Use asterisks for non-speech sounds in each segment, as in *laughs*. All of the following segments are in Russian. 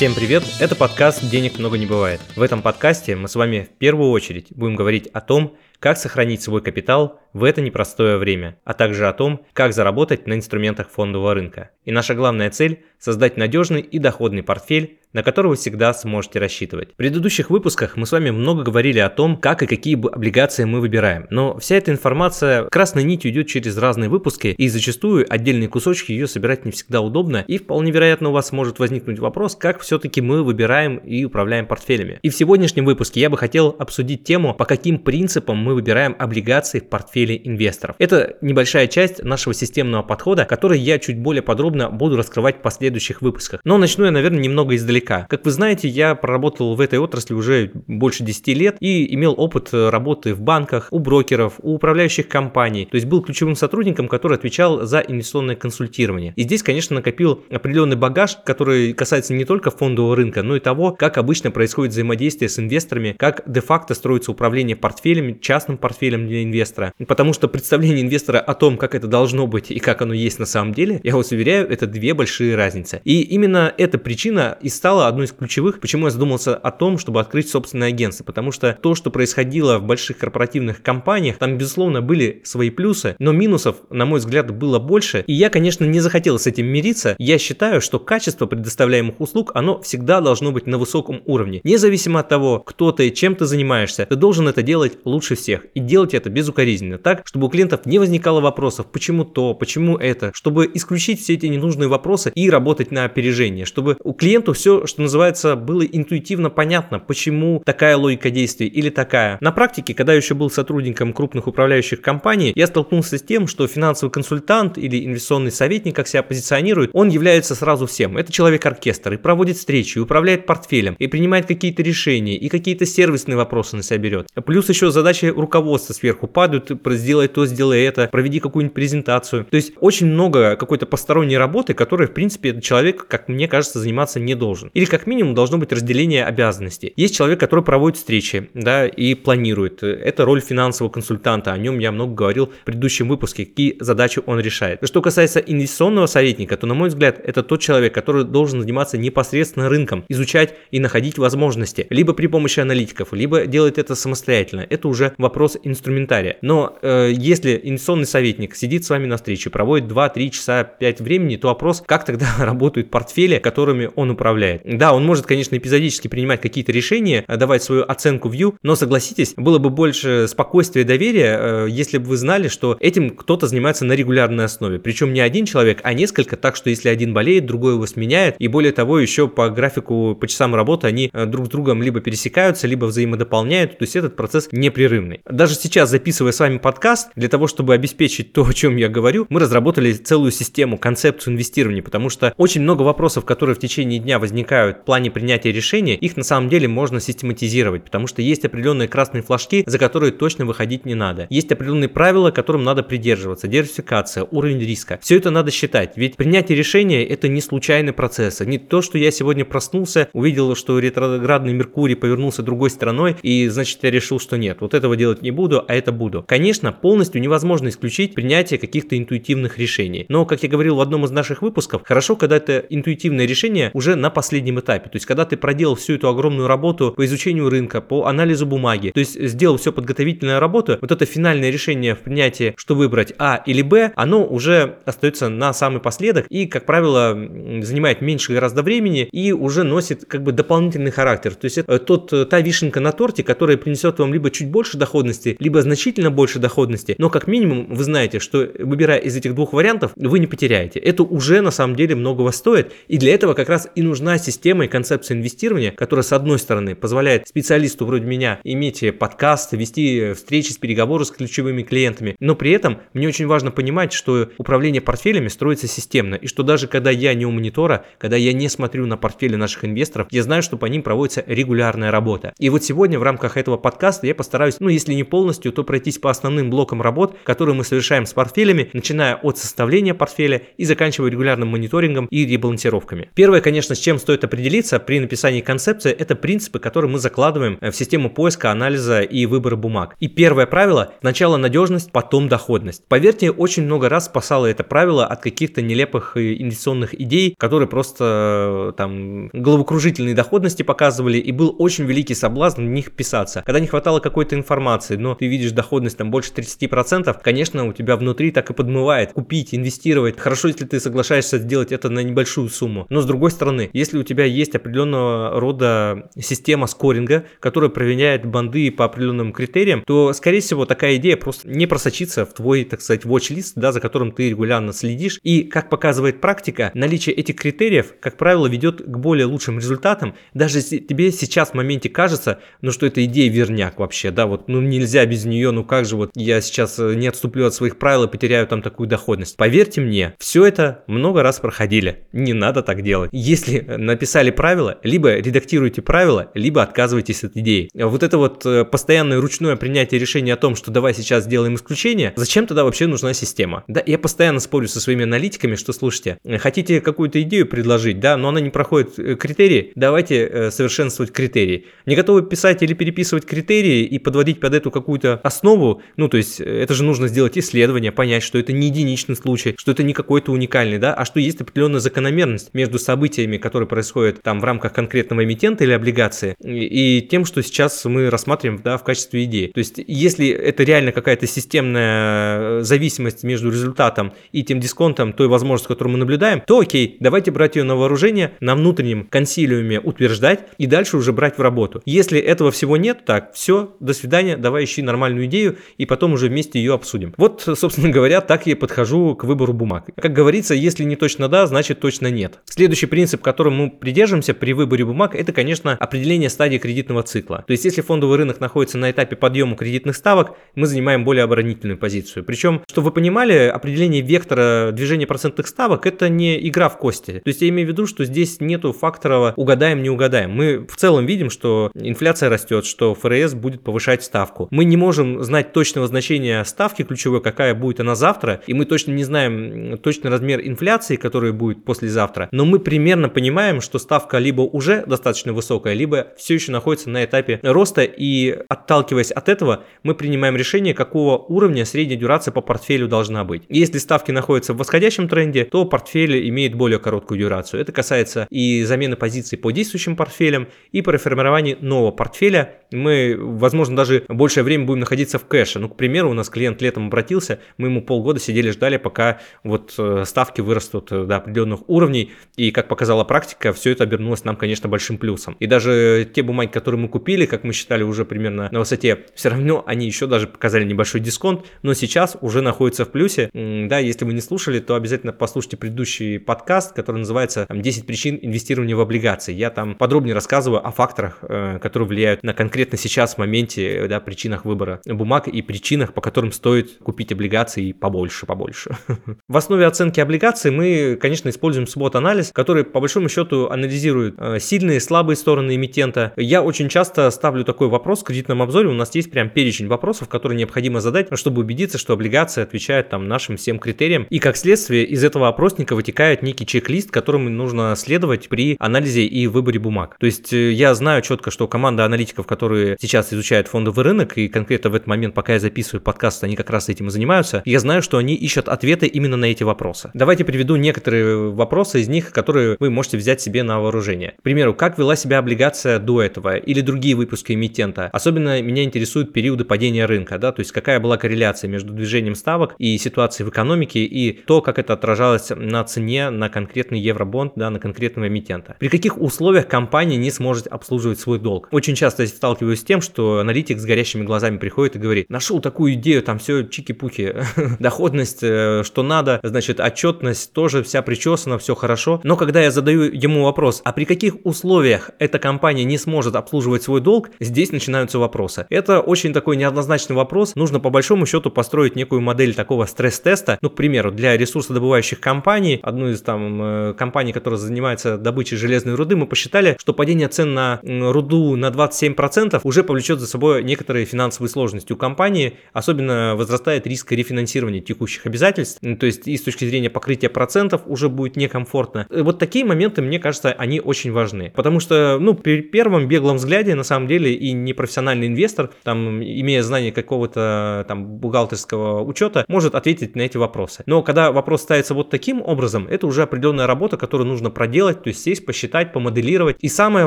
Всем привет, это подкаст «Денег много не бывает». В этом подкасте мы с вами в первую очередь будем говорить о том, как сохранить свой капитал в это непростое время, а также о том, как заработать на инструментах фондового рынка. И наша главная цель – создать надежный и доходный портфель, на который вы всегда сможете рассчитывать. В предыдущих выпусках мы с вами много говорили о том, как и какие облигации мы выбираем, но вся эта информация красной нитью идет через разные выпуски, и зачастую отдельные кусочки ее собирать не всегда удобно, и вполне вероятно у вас может возникнуть вопрос, как все-таки мы выбираем и управляем портфелями. И в сегодняшнем выпуске я бы хотел обсудить тему, по каким принципам мы выбираем облигации в портфеле инвесторов. Это небольшая часть нашего системного подхода, который я чуть более подробно буду раскрывать в последующих выпусках. Но начну я, наверное, немного издалека. Как вы знаете, я проработал в этой отрасли уже больше 10 лет и имел опыт работы в банках, у брокеров, у управляющих компаний. То есть был ключевым сотрудником, который отвечал за инвестиционное консультирование. И здесь, конечно, накопил определенный багаж, который касается не только фондового рынка, но и того, как обычно происходит взаимодействие с инвесторами, как де-факто строится управление портфелями, частным портфелем для инвестора. Потому что представление инвестора о том, как это должно быть и как оно есть на самом деле, я вас уверяю, это две большие разницы. И именно эта причина и стала одной из ключевых, почему я задумался о том, чтобы открыть собственное агентство. Потому что то, что происходило в больших корпоративных компаниях, там, безусловно, были свои плюсы, но минусов, на мой взгляд, было больше. И я, конечно, не захотел с этим мириться. Я считаю, что качество предоставляемых услуг, оно всегда должно быть на высоком уровне. Независимо от того, кто ты, чем ты занимаешься, ты должен это делать лучше всех. И делать это безукоризненно, так, чтобы у клиентов не возникало вопросов, почему то, почему это, чтобы исключить все эти ненужные вопросы и работать на опережение, чтобы у клиенту все что называется, было интуитивно понятно, почему такая логика действий или такая. На практике, когда я еще был сотрудником крупных управляющих компаний, я столкнулся с тем, что финансовый консультант или инвестиционный советник, как себя позиционирует, он является сразу всем. Это человек-оркестр и проводит встречи, и управляет портфелем, и принимает какие-то решения, и какие-то сервисные вопросы на себя берет. Плюс еще задачи руководства сверху падают, сделай то, сделай это, проведи какую-нибудь презентацию. То есть очень много какой-то посторонней работы, которой, в принципе, человек, как мне кажется, заниматься не должен. Или как минимум должно быть разделение обязанностей. Есть человек, который проводит встречи, да, и планирует. Это роль финансового консультанта. О нем я много говорил в предыдущем выпуске, какие задачи он решает. Что касается инвестиционного советника, то, на мой взгляд, это тот человек, который должен заниматься непосредственно рынком, изучать и находить возможности, либо при помощи аналитиков, либо делать это самостоятельно. Это уже вопрос инструментария. Но э, если инвестиционный советник сидит с вами на встрече, проводит 2-3 часа 5 времени, то вопрос, как тогда *laughs* работают портфели, которыми он управляет. Да, он может, конечно, эпизодически принимать какие-то решения, э, давать свою оценку view, но согласитесь, было бы больше спокойствия и доверия, э, если бы вы знали, что этим кто-то занимается на регулярной основе. Причем не один человек, а несколько, так что если один болеет, другой его сменяет. И более того, еще по графику, по часам работы они э, друг с другом либо пересекаются, либо взаимодополняют. То есть этот процесс непрерывный. Даже сейчас, записывая с вами подкаст, для того, чтобы обеспечить то, о чем я говорю, мы разработали целую систему, концепцию инвестирования, потому что очень много вопросов, которые в течение дня возникают в плане принятия решения, их на самом деле можно систематизировать, потому что есть определенные красные флажки, за которые точно выходить не надо. Есть определенные правила, которым надо придерживаться, диверсификация, уровень риска. Все это надо считать, ведь принятие решения это не случайный процесс, не то, что я сегодня проснулся, увидел, что ретроградный Меркурий повернулся другой стороной, и значит я решил, что нет, вот этого делать не буду, а это буду. Конечно, полностью невозможно исключить принятие каких-то интуитивных решений, но, как я говорил в одном из наших выпусков, хорошо, когда это интуитивное решение уже на последнем этапе. То есть, когда ты проделал всю эту огромную работу по изучению рынка, по анализу бумаги, то есть сделал все подготовительную работу, вот это финальное решение в принятии, что выбрать А или Б, оно уже остается на самый последок и, как правило, занимает меньше гораздо времени и уже носит как бы дополнительный характер. То есть, это тот, та вишенка на торте, которая принесет вам либо чуть больше доходности, либо значительно больше доходности, но как минимум вы знаете, что выбирая из этих двух вариантов, вы не потеряете. Это уже на самом деле многого стоит, и для этого как раз и нужна система и концепция инвестирования, которая, с одной стороны, позволяет специалисту вроде меня иметь подкасты, вести встречи с переговоры с ключевыми клиентами, но при этом мне очень важно понимать, что управление портфелями строится системно, и что даже когда я не у монитора, когда я не смотрю на портфели наших инвесторов, я знаю, что по ним проводится регулярная работа. И вот сегодня в рамках этого подкаста я постараюсь, ну, если не полностью, то пройтись по основным блокам работ, которые мы совершаем с портфелями, начиная от составления портфеля и заканчивая регулярным мониторингом и ребалансировками. Первое, конечно, с чем стоит определиться при написании концепции, это принципы, которые мы закладываем в систему поиска, анализа и выбора бумаг. И первое правило – сначала надежность, потом доходность. Поверьте, очень много раз спасало это правило от каких-то нелепых инвестиционных идей, которые просто там головокружительные доходности показывали, и был очень великий соблазн в них писаться. Когда не хватало какой-то информации, но ты видишь доходность там больше 30%, конечно, у тебя внутри так и подмывает купить, инвестировать. Хорошо, если ты соглашаешься сделать это на небольшую сумму. Но с другой стороны, если у тебя есть определенного рода система скоринга, которая проверяет банды по определенным критериям, то, скорее всего, такая идея просто не просочится в твой, так сказать, watch-лист, да, за которым ты регулярно следишь. И, как показывает практика, наличие этих критериев, как правило, ведет к более лучшим результатам, даже если тебе сейчас в моменте кажется, ну что эта идея верняк вообще, да, вот, ну нельзя без нее, ну как же вот я сейчас э, не отступлю от своих правил и потеряю там такую доходность. Поверьте мне, все это много раз проходили, не надо так делать. Если написали правила, либо редактируйте правила, либо отказывайтесь от идеи. Вот это вот э, постоянное ручное принятие решения о том, что давай сейчас сделаем исключение, зачем тогда вообще нужна система? Да, я постоянно спорю со своими аналитиками, что слушайте, хотите какую-то идею предложить, да, но она не проходит э, критерии, давайте совершенствовать критерии. Не готовы писать или переписывать критерии и подводить под эту какую-то основу, ну, то есть э, это же нужно сделать исследование, понять, что это не единичный случай, что это не какой-то уникальный, да, а что есть определенная закономерность между событиями, которые происходят там в рамках конкретного эмитента или облигации, и тем, что сейчас мы рассматриваем, да, в качестве идеи. То есть, если это реально какая-то системная э, зависимость между результатом и тем дисконтом, той возможностью, которую мы наблюдаем, то окей, давайте брать ее на вооружение, на внутреннем консилиуме утверждать и дальше уже брать в работу. Если этого всего нет, так, все, до свидания, давай ищи нормальную идею, и потом уже вместе ее обсудим. Вот, собственно говоря, так я подхожу к выбору бумаг. Как говорится, если не точно да, значит точно нет. Следующий принцип, которым мы придерживаемся при выборе бумаг, это, конечно, определение стадии кредитного цикла. То есть, если фондовый рынок находится на этапе подъема кредитных ставок, мы занимаем более оборонительную позицию. Причем, чтобы вы понимали, определение вектора движения процентных ставок это не игра в кости. То есть, я имею в виду, что здесь нету фактора угадаем, не угадаем. Мы в целом видим, что инфляция растет, что ФРС будет повышать ставку. Мы не можем знать точного значения ставки ключевой, какая будет она завтра, и мы точно не знаем точный размер инфляции, который будет послезавтра, но мы примерно понимаем, что ставка либо уже достаточно высокая, либо все еще находится на этапе роста, и отталкиваясь от этого, мы принимаем решение, какого уровня средняя дюрация по портфелю должна быть. Если ставки находятся в восходящем тренде, то портфель имеет более короткую дюрацию. Это касается и замены позиций по действующим портфелям, и по формировании нового портфеля мы, возможно, даже большее время будем находиться в кэше. Ну, к примеру, у нас клиент летом обратился, мы ему полгода сидели, ждали, пока вот э, ставки вырастут э, до определенных уровней, и, как показала практика, все это обернулось нам, конечно, большим плюсом. И даже те бумаги, которые мы купили, как мы считали уже примерно на высоте, все равно они еще даже показали небольшой дисконт, но сейчас уже находятся в плюсе. Да, если вы не слушали, то обязательно послушайте предыдущий подкаст, который называется там, 10 причин инвестирования в облигации. Я там подробнее рассказываю о факторах, э, которые влияют на конкретно сейчас в моменте, да, причинах выбора бумаг и причинах, по которым стоит купить облигации побольше, побольше. *laughs* В основе оценки облигаций мы, конечно, используем свод-анализ, который по большому счету анализирует э, сильные и слабые стороны эмитента. Я очень часто ставлю такой вопрос в кредитном обзоре, у нас есть прям перечень вопросов, которые необходимо задать, чтобы убедиться, что облигация отвечает там нашим всем критериям. И как следствие из этого опросника вытекает некий чек-лист, которому нужно следовать при анализе и выборе бумаг. То есть э, я знаю четко, что команда аналитиков, которые сейчас изучают фондовый рынок, и конкретно в этот момент, пока я записываю подкаст, они как раз этим и занимаются, я знаю, что они ищут ответы именно на эти вопросы. Давайте приведу некоторые вопросы из них, которые вы можете взять себе на вооружение. К примеру, как вела себя облигация до этого или другие выпуски эмитента. Особенно меня интересуют периоды падения рынка, да, то есть какая была корреляция между движением ставок и ситуацией в экономике и то, как это отражалось на цене на конкретный евробонд, да, на конкретного эмитента. При каких условиях компания не сможет обслуживать свой долг. Очень часто я сталкиваюсь с тем, что аналитик с горящими глазами приходит и говорит, нашел такую идею, там все чики-пуки, *laughs* доходность, э, что надо, значит, отчетность тоже вся причесана, все хорошо. Но когда я задаю ему вопрос, а при каких условиях эта компания не сможет обслуживать свой долг, здесь начинаются вопросы. Это очень такой неоднозначный вопрос. Нужно по большому счету построить некую модель такого стресс-теста. Ну, к примеру, для ресурсодобывающих компаний, одну из там э, компаний, которая занимается добычей железной руды, мы посчитали, что падение цен на руду на 27% уже повлечет за собой некоторые некоторые финансовые сложности у компании, особенно возрастает риск рефинансирования текущих обязательств, то есть и с точки зрения покрытия процентов уже будет некомфортно. Вот такие моменты, мне кажется, они очень важны, потому что, ну, при первом беглом взгляде, на самом деле, и непрофессиональный инвестор, там, имея знание какого-то там бухгалтерского учета, может ответить на эти вопросы. Но когда вопрос ставится вот таким образом, это уже определенная работа, которую нужно проделать, то есть сесть, посчитать, помоделировать. И самое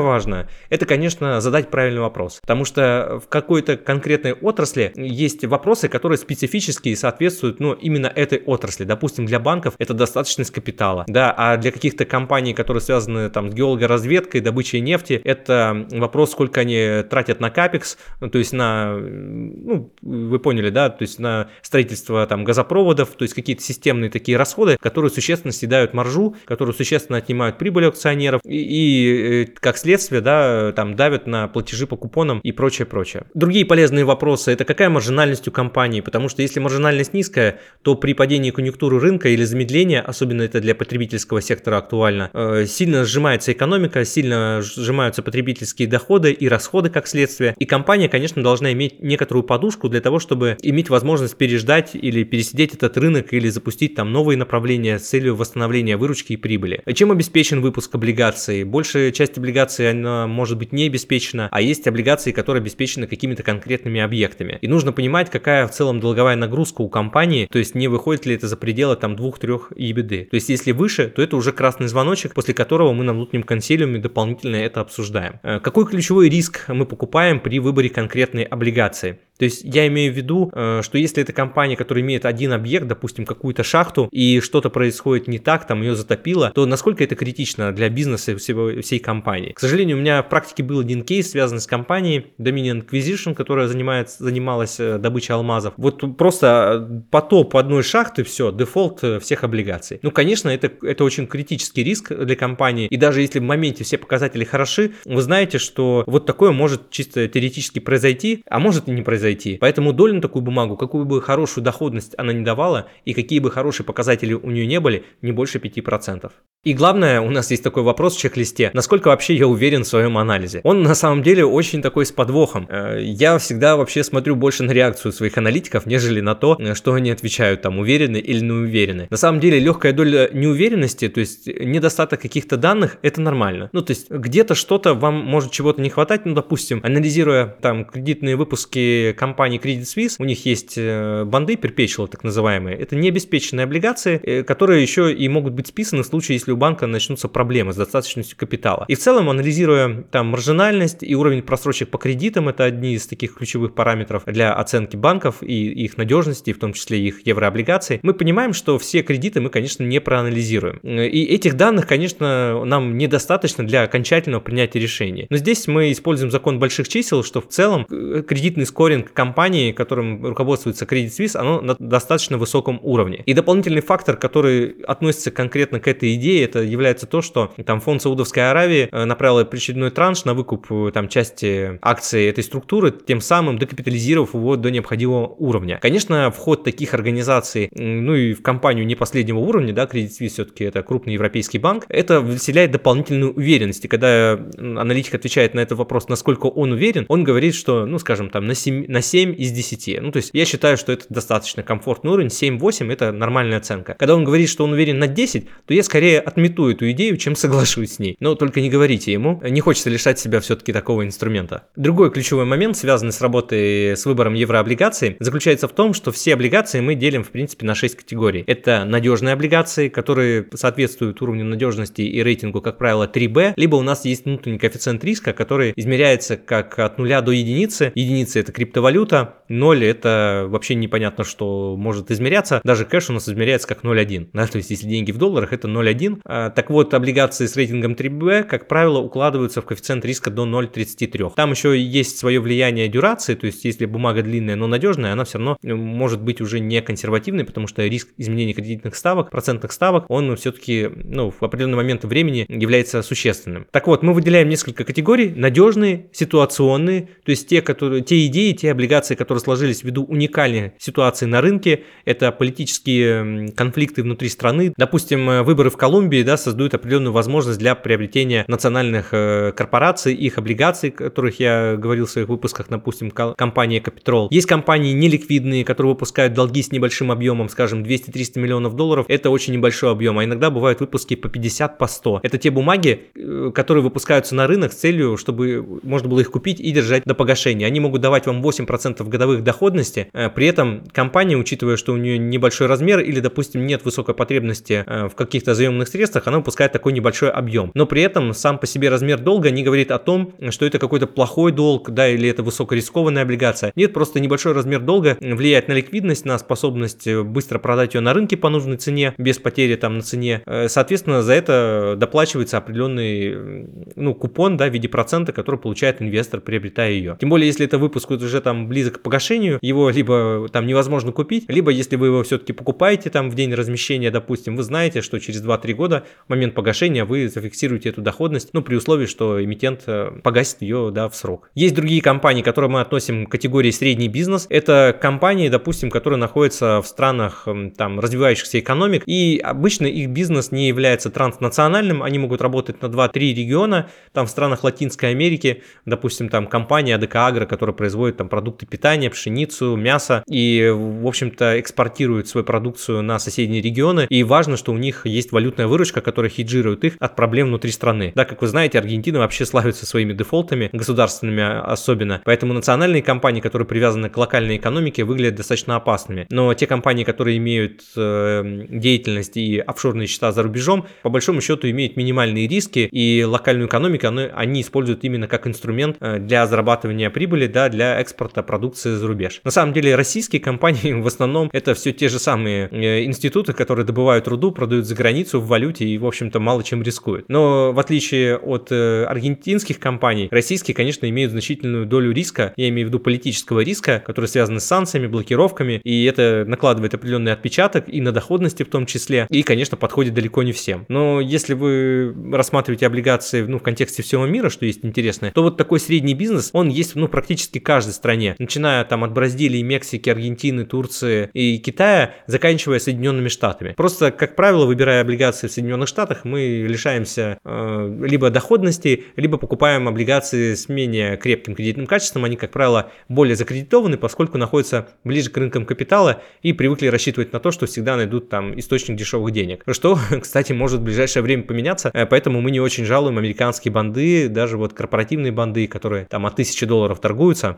важное, это, конечно, задать правильный вопрос. Потому что в какой-то конкретной отрасли есть вопросы, которые специфически соответствуют, ну, именно этой отрасли. Допустим, для банков это достаточность капитала, да, а для каких-то компаний, которые связаны там с геологоразведкой, добычей нефти, это вопрос, сколько они тратят на капекс, ну, то есть на, ну, вы поняли, да, то есть на строительство там газопроводов, то есть какие-то системные такие расходы, которые существенно съедают маржу, которые существенно отнимают прибыль акционеров и, и э, как следствие, да, там давят на платежи по купонам и прочее, прочее. Другие полезные вопросы это какая маржинальность у компании, потому что если маржинальность низкая, то при падении конъюнктуры рынка или замедления, особенно это для потребительского сектора актуально, э, сильно сжимается экономика, сильно сжимаются потребительские доходы и расходы как следствие, и компания, конечно, должна иметь некоторую подушку для того, чтобы иметь возможность переждать или пересидеть этот рынок или запустить там новые направления с целью восстановления выручки и прибыли. Чем обеспечен выпуск облигаций? Большая часть облигаций она может быть не обеспечена, а есть облигации, которые обеспечены какими-то конкретными объектами. И нужно понимать, какая в целом долговая нагрузка у компании, то есть не выходит ли это за пределы там 2-3 EBD. То есть если выше, то это уже красный звоночек, после которого мы на внутреннем консилиуме дополнительно это обсуждаем. Э, какой ключевой риск мы покупаем при выборе конкретной облигации? То есть я имею в виду, э, что если это компания, которая имеет один объект, допустим, какую-то шахту, и что-то происходит не так, там ее затопило, то насколько это критично для бизнеса всей компании. К сожалению, у меня в практике был один кейс, связанный с компанией Dominion Acquisition, которая занимается, занималась э, добычей алмазов. Вот просто э, потоп одной шахты, все, дефолт всех облигаций. Ну, конечно, это, это очень критический риск для компании, и даже если в моменте все показатели хороши, вы знаете, что вот такое может чисто теоретически произойти, а может и не произойти произойти. Поэтому долю на такую бумагу, какую бы хорошую доходность она не давала и какие бы хорошие показатели у нее не были, не больше 5%. И главное, у нас есть такой вопрос в чек-листе, насколько вообще я уверен в своем анализе. Он на самом деле очень такой с подвохом. Э, я всегда вообще смотрю больше на реакцию своих аналитиков, нежели на то, э, что они отвечают, там, уверены или не уверены. На самом деле, легкая доля неуверенности, то есть недостаток каких-то данных, это нормально. Ну, то есть где-то что-то вам может чего-то не хватать, ну, допустим, анализируя там кредитные выпуски компании Credit Suisse, у них есть э, банды perpetual, так называемые. Это необеспеченные облигации, которые еще и могут быть списаны в случае, если у банка начнутся проблемы с достаточностью капитала. И в целом, анализируя там маржинальность и уровень просрочек по кредитам, это одни из таких ключевых параметров для оценки банков и их надежности, в том числе их еврооблигаций, мы понимаем, что все кредиты мы, конечно, не проанализируем. И этих данных, конечно, нам недостаточно для окончательного принятия решения. Но здесь мы используем закон больших чисел, что в целом э, кредитный скоринг компании, которым руководствуется Credit Suisse, оно на достаточно высоком уровне. И дополнительный фактор, который относится конкретно к этой идее, это является то, что там фонд Саудовской Аравии э, направил очередной транш на выкуп э, там части акций этой структуры, тем самым декапитализировав его до необходимого уровня. Конечно, вход таких организаций, ну и в компанию не последнего уровня, да, Credit Suisse все-таки это крупный европейский банк, это вселяет дополнительную уверенность. И когда аналитик отвечает на этот вопрос, насколько он уверен, он говорит, что, ну, скажем, там на 7, на 7 из 10. Ну, то есть я считаю, что это достаточно комфортный уровень, 7-8 это нормальная оценка. Когда он говорит, что он уверен на 10, то я скорее отмету эту идею, чем соглашусь с ней. Но только не говорите ему, не хочется лишать себя все-таки такого инструмента. Другой ключевой момент, связанный с работой с выбором еврооблигаций, заключается в том, что все облигации мы делим в принципе на 6 категорий. Это надежные облигации, которые соответствуют уровню надежности и рейтингу, как правило, 3B, либо у нас есть внутренний коэффициент риска, который измеряется как от нуля до единицы. Единица это криптовалюта, 0 это вообще непонятно, что может измеряться. Даже кэш у нас измеряется как 0,1. Да? То есть если деньги в долларах, это 0,1, а, так вот, облигации с рейтингом 3B, как правило, укладываются в коэффициент риска до 0,33. Там еще есть свое влияние дюрации, то есть если бумага длинная, но надежная, она все равно э, может быть уже не консервативной, потому что риск изменения кредитных ставок, процентных ставок, он все-таки ну, в определенный момент времени является существенным. Так вот, мы выделяем несколько категорий. Надежные, ситуационные, то есть те, которые, те идеи, те облигации, которые сложились ввиду уникальной ситуации на рынке, это политические конфликты внутри страны, допустим, э, выборы в Колумбии, Колумбии, да, создают определенную возможность для приобретения национальных э, корпораций, их облигаций, которых я говорил в своих выпусках, допустим, компания Capital. Есть компании неликвидные, которые выпускают долги с небольшим объемом, скажем, 200-300 миллионов долларов. Это очень небольшой объем, а иногда бывают выпуски по 50, по 100. Это те бумаги, э, которые выпускаются на рынок с целью, чтобы можно было их купить и держать до погашения. Они могут давать вам 8% годовых доходности, э, при этом компания, учитывая, что у нее небольшой размер или, допустим, нет высокой потребности в каких-то заемных средствах, она выпускает такой небольшой объем. Но при этом сам по себе размер долга не говорит о том, что это какой-то плохой долг, да, или это высокорискованная облигация. Нет, просто небольшой размер долга влияет на ликвидность, на способность быстро продать ее на рынке по нужной цене, без потери там на цене. Соответственно, за это доплачивается определенный ну, купон, да, в виде процента, который получает инвестор, приобретая ее. Тем более, если это выпуск уже там близок к погашению, его либо там невозможно купить, либо если вы его все-таки покупаете там в день размещения, допустим, вы знаете, что через 2-3 года, в момент погашения, вы зафиксируете эту доходность, ну, при условии, что эмитент э, погасит ее, да, в срок. Есть другие компании, которые мы относим к категории средний бизнес. Это компании, допустим, которые находятся в странах там развивающихся экономик, и обычно их бизнес не является транснациональным, они могут работать на 2-3 региона, там в странах Латинской Америки, допустим, там компания АДК Агро, которая производит там продукты питания, пшеницу, мясо, и, в общем-то, экспортирует свою продукцию на соседние регионы, и важно, что у них есть валютная выручка, которая хеджирует их от проблем внутри страны. Да, как вы знаете, Аргентина вообще славится своими дефолтами, государственными особенно, поэтому национальные компании, которые привязаны к локальной экономике, выглядят достаточно опасными. Но те компании, которые имеют э, деятельность и офшорные счета за рубежом, по большому счету имеют минимальные риски, и локальную экономику они, они используют именно как инструмент э, для зарабатывания прибыли, да, для экспорта продукции за рубеж. На самом деле российские компании *laughs* в основном это все те же самые э, институты, которые добывают руду, продают за границу в валюте и, в общем-то, мало чем рискуют. Но в отличие от э, аргентинских компаний, российские, конечно, имеют значительную долю риска, я имею в виду политического риска, который связан с санкциями, блокировками, и это накладывает определенный отпечаток и на доходности в том числе, и, конечно, подходит далеко не всем. Но если вы рассматриваете облигации ну, в контексте всего мира, что есть интересное, то вот такой средний бизнес, он есть ну, практически каждой стране, начиная там от Бразилии, Мексики, Аргентины, Турции и Китая, заканчивая Соединенными Штатами. Просто, как правило, выбирая облигации в Соединенных Штатах, мы лишаемся э, либо доходности, либо покупаем облигации с менее крепким кредитным качеством. Они, как правило, более закредитованы, поскольку находятся ближе к рынкам капитала и привыкли рассчитывать на то, что всегда найдут там источник дешевых денег. Что, *laughs* кстати, может в ближайшее время поменяться, э, поэтому мы не очень жалуем американские банды, даже вот корпоративные банды, которые там от 1000 долларов торгуются,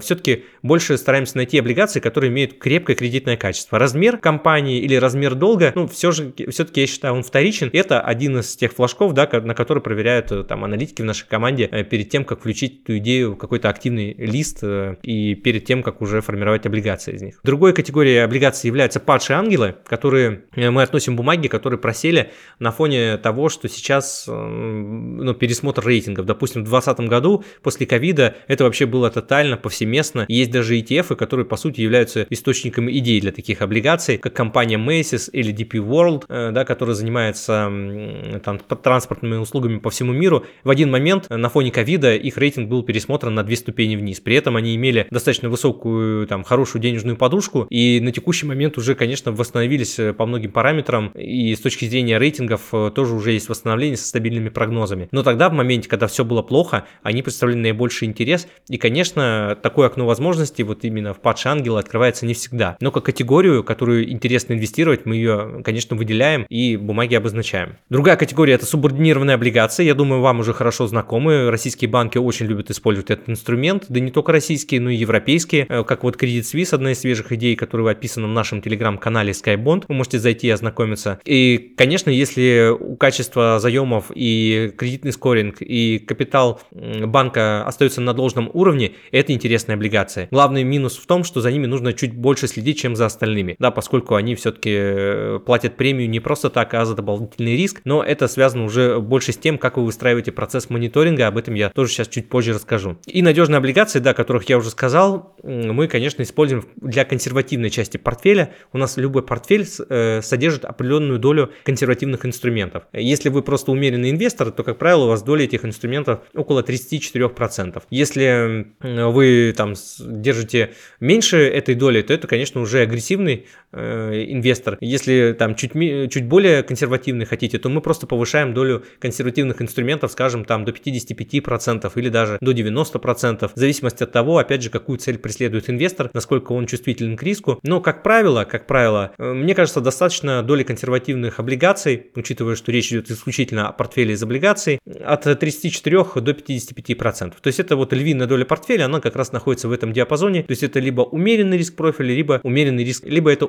все-таки больше стараемся найти облигации, которые имеют крепкое кредитное качество. Размер компании или размер долга, ну, все же, все-таки я считаю, он вторичен. Это один из тех флажков, да, на который проверяют э, там аналитики в нашей команде э, перед тем, как включить эту идею в какой-то активный лист э, и перед тем, как уже формировать облигации из них. Другой категорией облигаций являются падшие ангелы, которые мы относим бумаги, которые просели на фоне того, что сейчас ну, пересмотр рейтингов. Допустим, в 2020 году после ковида это вообще было тотально повсеместно. Есть даже ETF, которые по сути являются источником идей для таких облигаций, как компания Macy's или DP World, да, которая занимается там, транспортными услугами по всему миру. В один момент на фоне ковида их рейтинг был пересмотрен на две ступени вниз. При этом они имели достаточно высокую, там, хорошую денежную подушку и на текущий момент уже, конечно, восстановились э, по многим параметрам и с точки зрения рейтингов э, тоже уже есть восстановление со стабильными прогнозами. Но тогда, в моменте, когда все было плохо, они представляли наибольший интерес и, конечно, такое окно возможностей вот именно в падший ангел открывается не всегда. Но как категорию, которую интересно инвестировать, мы ее, конечно, выделяем и бумаги обозначаем. Другая категория это субординированные облигации. Я думаю, вам уже хорошо знакомы. Российские банки очень любят использовать этот инструмент. Да не только российские, но и европейские. Э, как вот Credit Suisse, одна из свежих идей, которая описана в нашем телеграм-канале Skybond. Вы можете зайти и ознакомиться. И, конечно, если у качества заемов и кредитный скоринг, и капитал банка остается на должном уровне, это интересная облигация. Главный минус в том, что за ними нужно чуть больше следить, чем за остальными, да, поскольку они все-таки э, платят премию не просто так, а за дополнительный риск, но это связано уже больше с тем, как вы выстраиваете процесс мониторинга, об этом я тоже сейчас чуть позже расскажу. И надежные облигации, да, которых я уже сказал, мы, конечно, используем для консервативной части портфеля. У нас любой портфель э, содержит определенную долю консервативных инструментов. Если вы просто умеренный инвестор, то, как правило, у вас доля этих инструментов около 34%. Если вы там держите меньше этой доли, то это, конечно, уже агрессивный э, инвестор. Если там чуть, чуть более консервативный хотите, то мы просто повышаем долю консервативных инструментов, скажем, там до 55% или даже до 90%, в зависимости от того, опять же, какую цель преследует инвестор, насколько он чувствителен к риску. Но, как правило, как правило, э, мне кажется, достаточно доли консервативных облигаций, учитывая, что речь идет исключительно о портфеле из облигаций, от 34 до 55%. То есть это вот львиная доля портфеля, она как раз находится в этом диапазоне. То есть это либо умеренный риск профиля, либо умеренный риск, либо это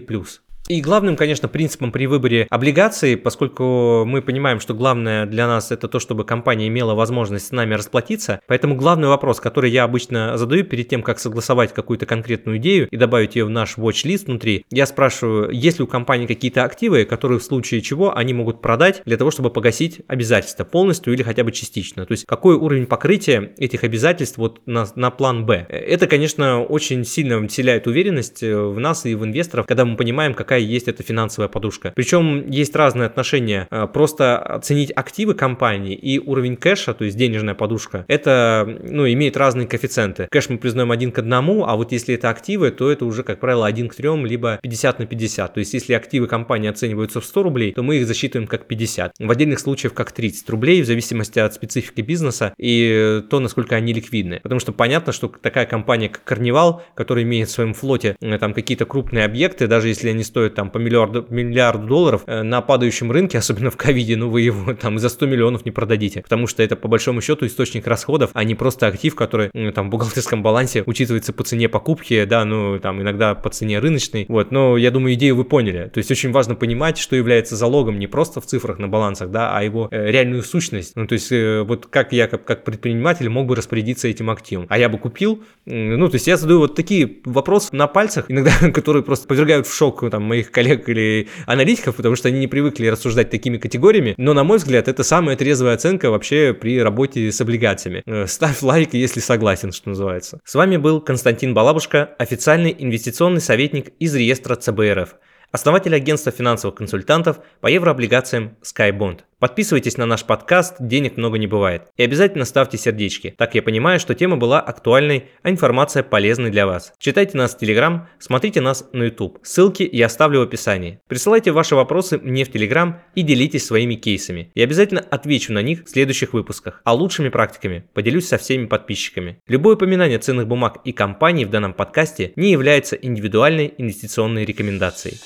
плюс. И главным, конечно, принципом при выборе облигаций, поскольку мы понимаем, что главное для нас это то, чтобы компания имела возможность с нами расплатиться, поэтому главный вопрос, который я обычно задаю перед тем, как согласовать какую-то конкретную идею и добавить ее в наш watch-лист внутри, я спрашиваю, есть ли у компании какие-то активы, которые в случае чего они могут продать для того, чтобы погасить обязательства полностью или хотя бы частично. То есть какой уровень покрытия этих обязательств вот на, на план Б. Это, конечно, очень сильно вселяет уверенность в нас и в инвесторов, когда мы понимаем, какая какая есть эта финансовая подушка. Причем есть разные отношения. Э, просто оценить активы компании и уровень кэша, то есть денежная подушка, это ну, имеет разные коэффициенты. Кэш мы признаем один к одному, а вот если это активы, то это уже, как правило, один к трем, либо 50 на 50. То есть если активы компании оцениваются в 100 рублей, то мы их засчитываем как 50. В отдельных случаях как 30 рублей, в зависимости от специфики бизнеса и то, насколько они ликвидны. Потому что понятно, что такая компания, как Карнивал, которая имеет в своем флоте э, там какие-то крупные объекты, даже если они стоят стоит там по миллиарду, миллиарду долларов э, на падающем рынке, *laughs* особенно в ковиде, ну вы его там за 100 миллионов не продадите, потому что это по большому счету источник расходов, а не просто актив, который там в бухгалтерском балансе учитывается по цене покупки, да, ну там иногда по цене рыночной, вот, но я думаю, идею вы поняли, то есть очень важно понимать, что является залогом не просто в цифрах на балансах, да, а его э, реальную сущность, ну то есть э, вот как я как, как предприниматель мог бы распорядиться этим активом, а я бы купил, ну то есть я задаю вот такие вопросы на пальцах, иногда, *laughs* которые просто повергают в шок там мои моих коллег или аналитиков, потому что они не привыкли рассуждать такими категориями. Но, на мой взгляд, это самая трезвая оценка вообще при работе с облигациями. Э, ставь лайк, если согласен, что называется. С вами был Константин Балабушка, официальный инвестиционный советник из реестра ЦБРФ основатель агентства финансовых консультантов по еврооблигациям SkyBond. Подписывайтесь на наш подкаст «Денег много не бывает» и обязательно ставьте сердечки. Так я понимаю, что тема была актуальной, а информация полезной для вас. Читайте нас в Телеграм, смотрите нас на YouTube. Ссылки я оставлю в описании. Присылайте ваши вопросы мне в Телеграм и делитесь своими кейсами. Я обязательно отвечу на них в следующих выпусках. А лучшими практиками поделюсь со всеми подписчиками. Любое упоминание ценных бумаг и компаний в данном подкасте не является индивидуальной инвестиционной рекомендацией.